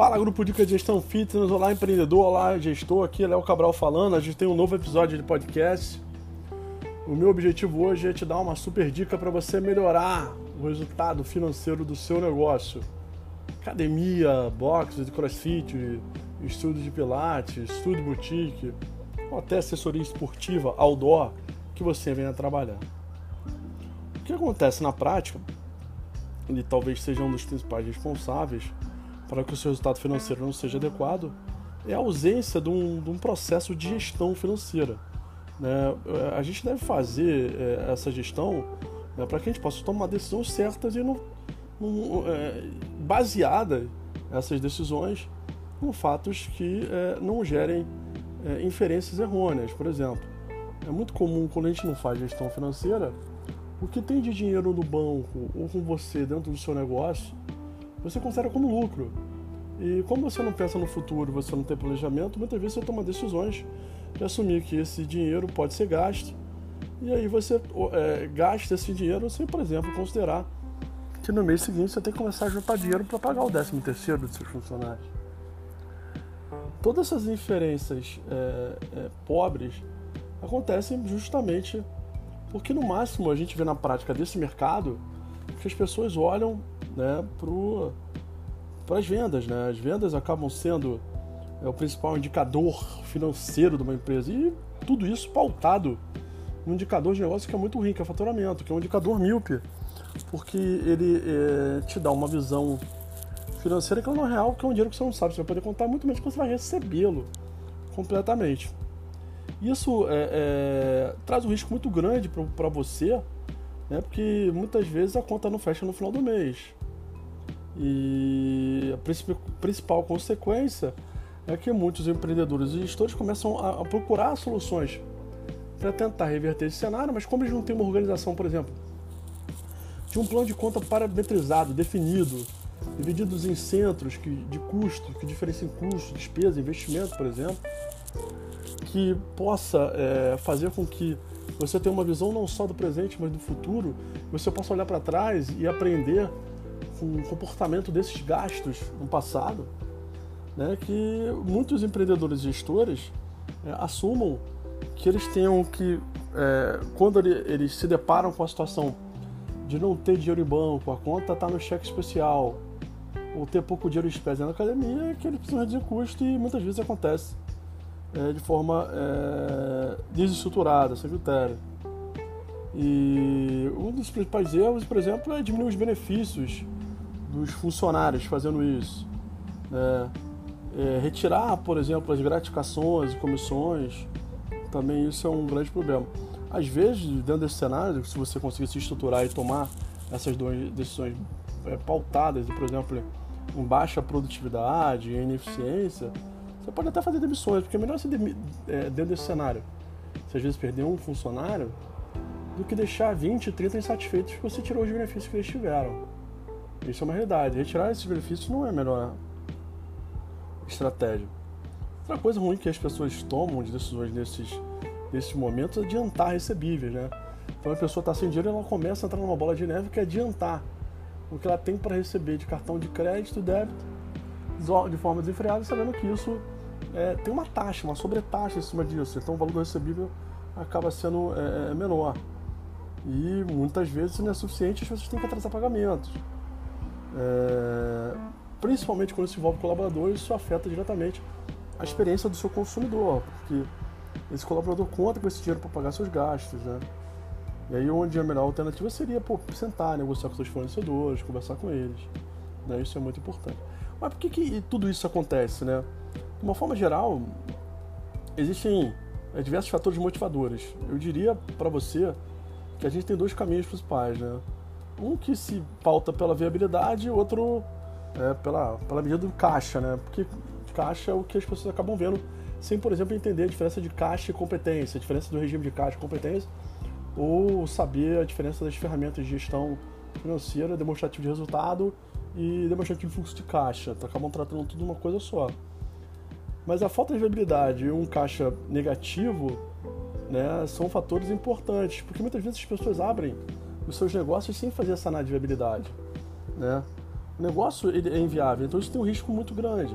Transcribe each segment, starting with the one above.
Fala grupo de gestão fitness, olá empreendedor, olá gestor, aqui é Léo Cabral falando. A gente tem um novo episódio de podcast. O meu objetivo hoje é te dar uma super dica para você melhorar o resultado financeiro do seu negócio. Academia, boxe de crossfit, estudo de pilates, estudo boutique, ou até assessoria esportiva, outdoor, que você venha trabalhar. O que acontece na prática, e talvez seja um dos principais responsáveis para que o seu resultado financeiro não seja adequado, é a ausência de um, de um processo de gestão financeira. Né? A gente deve fazer é, essa gestão né, para que a gente possa tomar decisões certas e não, não é, baseada essas decisões em fatos que é, não gerem é, inferências errôneas. Por exemplo, é muito comum quando a gente não faz gestão financeira, o que tem de dinheiro no banco ou com você dentro do seu negócio você considera como lucro. E como você não pensa no futuro, você não tem planejamento, muitas vezes você toma decisões de assumir que esse dinheiro pode ser gasto. E aí você é, gasta esse dinheiro sem, por exemplo, considerar que no mês seguinte você tem que começar a juntar dinheiro para pagar o 13 terceiro dos seus funcionários. Todas essas inferências é, é, pobres acontecem justamente porque no máximo a gente vê na prática desse mercado que as pessoas olham né, para as vendas. Né? As vendas acabam sendo é, o principal indicador financeiro de uma empresa e tudo isso pautado num indicador de negócio que é muito ruim, que é faturamento, que é um indicador míope, porque ele é, te dá uma visão financeira que não é real, que é um dinheiro que você não sabe, você vai poder contar muito menos que você vai recebê-lo completamente. Isso é, é, traz um risco muito grande para você, né? porque muitas vezes a conta não fecha no final do mês. E a principal consequência é que muitos empreendedores e gestores começam a, procurar soluções para tentar reverter esse cenário, mas como eles não têm uma organização, por exemplo, de um plano de conta parametrizado, definido, divididos em centros que, de custo, que diferenciem custo, despesa, investimento, por exemplo, que possa é, fazer com que você tenha uma visão não só do presente, mas do futuro, você possa olhar para trás e aprender com o comportamento desses gastos no passado, né, que muitos empreendedores e gestores é, assumam que eles tenham que, é, quando ele, eles se deparam com a situação de não ter dinheiro em banco, a conta está no cheque especial, ou ter pouco dinheiro em espécie na academia, é que eles precisam reduzir custo e muitas vezes acontece é, de forma é, desestruturada, sem critério. E um dos principais erros, por exemplo, é diminuir os benefícios dos funcionários fazendo isso. Né? É, retirar, por exemplo, as gratificações e comissões, também isso é um grande problema. Às vezes, dentro desse cenário, se você conseguir se estruturar e tomar essas duas decisões é, pautadas, por exemplo, em baixa produtividade, em ineficiência, você pode até fazer demissões, porque é melhor você é, dentro desse cenário, se às vezes perder um funcionário, do que deixar 20, 30 insatisfeitos porque você tirou os benefícios que eles tiveram. Isso é uma realidade. Retirar esses benefícios não é a melhor estratégia. Outra coisa ruim que as pessoas tomam de decisões nesses, nesses momentos é adiantar recebíveis, né? Então a pessoa está sem dinheiro ela começa a entrar numa bola de neve que é adiantar o que ela tem para receber de cartão de crédito débito de forma desenfreada, sabendo que isso é, tem uma taxa, uma sobretaxa em cima disso. Então o valor do recebível acaba sendo é, é menor. E muitas vezes isso não é suficiente, as pessoas têm que atrasar pagamentos. É, principalmente quando se envolve colaborador, isso afeta diretamente a experiência do seu consumidor, porque esse colaborador conta com esse dinheiro para pagar seus gastos, né? E aí onde a melhor alternativa seria pô, sentar, negociar com seus fornecedores, conversar com eles. Né? Isso é muito importante. Mas por que, que tudo isso acontece, né? De uma forma geral, existem é, diversos fatores motivadores. Eu diria para você que a gente tem dois caminhos principais, né? Um que se pauta pela viabilidade e outro é, pela, pela medida do caixa, né? Porque caixa é o que as pessoas acabam vendo sem, por exemplo, entender a diferença de caixa e competência, a diferença do regime de caixa e competência, ou saber a diferença das ferramentas de gestão financeira, demonstrativo de resultado e demonstrativo de fluxo de caixa. Então, acabam tratando tudo uma coisa só. Mas a falta de viabilidade e um caixa negativo né, são fatores importantes, porque muitas vezes as pessoas abrem os seus negócios sem fazer essa análise de viabilidade. Né? o negócio ele é inviável, então isso tem um risco muito grande.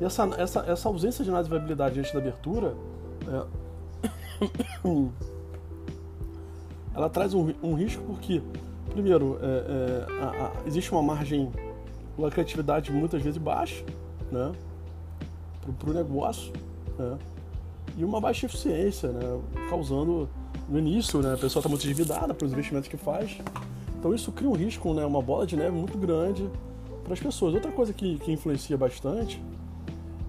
E essa, essa, essa ausência de análise de viabilidade antes da abertura, é, ela traz um, um, risco porque, primeiro, é, é, a, a, existe uma margem, uma criatividade muitas vezes baixa, né, para o negócio, né, e uma baixa eficiência, né, causando no início, né, a pessoa está muito endividada pelos investimentos que faz, então isso cria um risco, né, uma bola de neve muito grande para as pessoas. Outra coisa que, que influencia bastante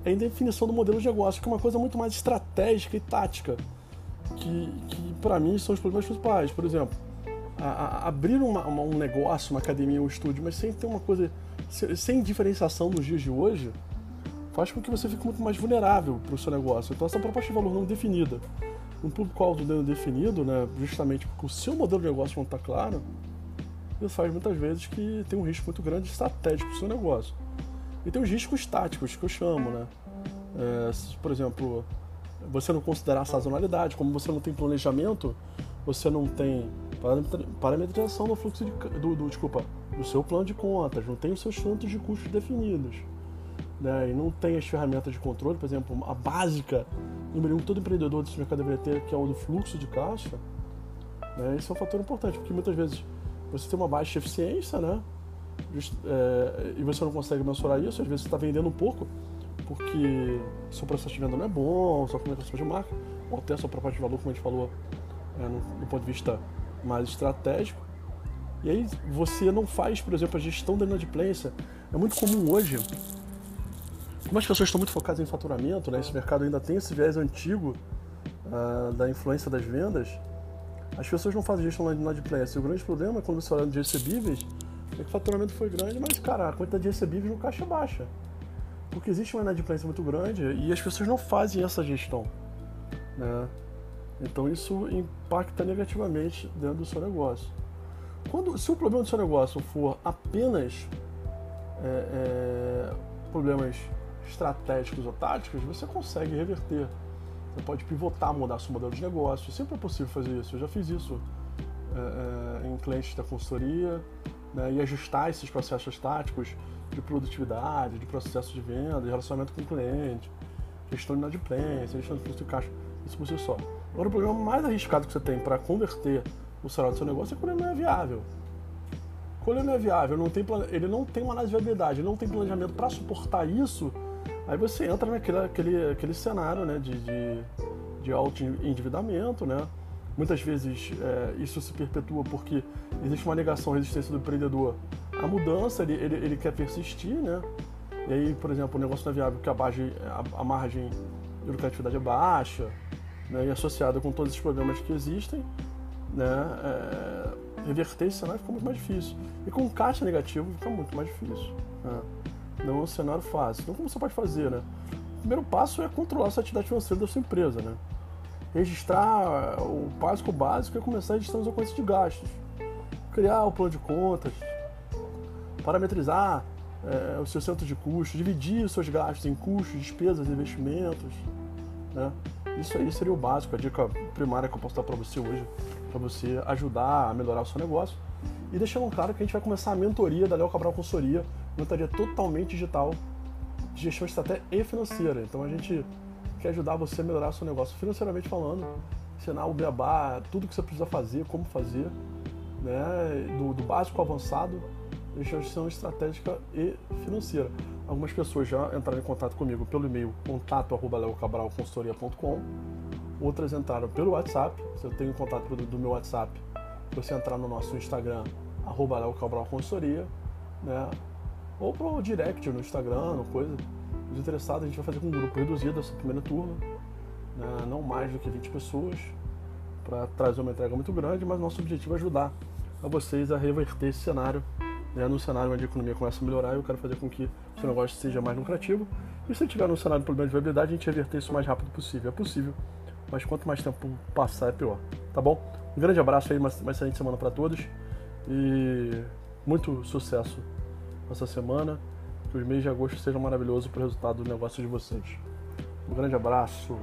é a definição do modelo de negócio, que é uma coisa muito mais estratégica e tática, que, que para mim são os problemas principais. Por exemplo, a, a, abrir uma, uma, um negócio, uma academia, um estúdio, mas sem ter uma coisa, sem diferenciação nos dias de hoje, faz com que você fique muito mais vulnerável para o seu negócio. Então, essa proposta de valor não definida, um público-alvo não definido, né, justamente porque o seu modelo de negócio não está claro, isso faz muitas vezes que tem um risco muito grande estratégico para o seu negócio. E tem os riscos táticos, que eu chamo, né? É, por exemplo, você não considerar a sazonalidade, como você não tem planejamento, você não tem parametrização do fluxo de, do, do, desculpa, do seu plano de contas, não tem os seus fontes de custos definidos. Né? E não tem as ferramentas de controle, por exemplo, a básica, número um, todo empreendedor desse mercado deveria ter, que é o do fluxo de caixa. Né? Esse é um fator importante, porque muitas vezes você tem uma baixa eficiência, né? Just, é, e você não consegue mensurar isso, às vezes você está vendendo um pouco porque seu processo de venda não é bom, sua comunicação de marca, ou até sua proposta de valor, como a gente falou, é, no, do ponto de vista mais estratégico. E aí você não faz, por exemplo, a gestão da inadimplência. É muito comum hoje, como as pessoas estão muito focadas em faturamento, né, esse mercado ainda tem esse viés antigo uh, da influência das vendas, as pessoas não fazem gestão de inadimplência. O grande problema, quando você olha de recebíveis, é que o faturamento foi grande, mas, cara, a quantidade de recebíveis no caixa é baixa. Porque existe uma inadimplência muito grande e as pessoas não fazem essa gestão. Né? Então isso impacta negativamente dentro do seu negócio. Quando, se o problema do seu negócio for apenas é, é, problemas estratégicos ou táticos, você consegue reverter você pode pivotar, mudar seu modelo de negócio. Sempre é possível fazer isso. Eu já fiz isso é, é, em clientes da consultoria né, e ajustar esses processos táticos de produtividade, de processo de venda, de relacionamento com o cliente, gestão de inadimplência, gestão de fluxo de caixa, isso por si só. Agora, o problema mais arriscado que você tem para converter o salário do seu negócio é quando ele não é viável. Quando ele não é viável, não tem, ele não tem uma análise de viabilidade, ele não tem planejamento para suportar isso, Aí você entra naquele aquele, aquele cenário né, de, de, de alto endividamento, né? Muitas vezes é, isso se perpetua porque existe uma negação à resistência do empreendedor à mudança, ele, ele, ele quer persistir, né? E aí, por exemplo, o negócio não é viável porque a margem, a, a margem de lucratividade é baixa, né? e associada com todos esses problemas que existem, né? É, reverter esse cenário fica muito mais difícil. E com caixa negativo fica muito mais difícil. Né? Não é um cenário fácil. Então, como você pode fazer, né? O primeiro passo é controlar essa atividade financeira da sua empresa, né? Registrar o básico básico é começar a gestão das ocorrências de gastos. Criar o plano de contas, parametrizar é, o seu centro de custos, dividir os seus gastos em custos, despesas, investimentos. Né? Isso aí seria o básico, a dica primária que eu posso dar para você hoje, para você ajudar a melhorar o seu negócio. E deixando claro que a gente vai começar a mentoria da Léo Cabral Consultoria mentoria totalmente digital gestão estratégica e financeira. Então a gente quer ajudar você a melhorar seu negócio financeiramente falando, ensinar o beabá, tudo que você precisa fazer, como fazer, né? do, do básico ao avançado, gestão estratégica e financeira. Algumas pessoas já entraram em contato comigo pelo e-mail contato@leocabralconsultoria.com. Outras entraram pelo WhatsApp. Você tem o contato do, do meu WhatsApp. Você entrar no nosso Instagram arroba Consultoria, né? Ou pro direct no Instagram, coisa. Os interessados, a gente vai fazer com um grupo reduzido essa primeira turma, né? não mais do que 20 pessoas, para trazer uma entrega muito grande, mas nosso objetivo é ajudar a vocês a reverter esse cenário, né? no cenário onde a economia começa a melhorar, eu quero fazer com que o seu negócio seja mais lucrativo. E se tiver no cenário de problema de viabilidade, a gente reverter isso o mais rápido possível. É possível, mas quanto mais tempo passar, é pior. Tá bom? Um grande abraço aí, uma, excelente semana para todos e muito sucesso essa semana. Que os meses de agosto sejam maravilhosos para o resultado do negócio de vocês. Um grande abraço.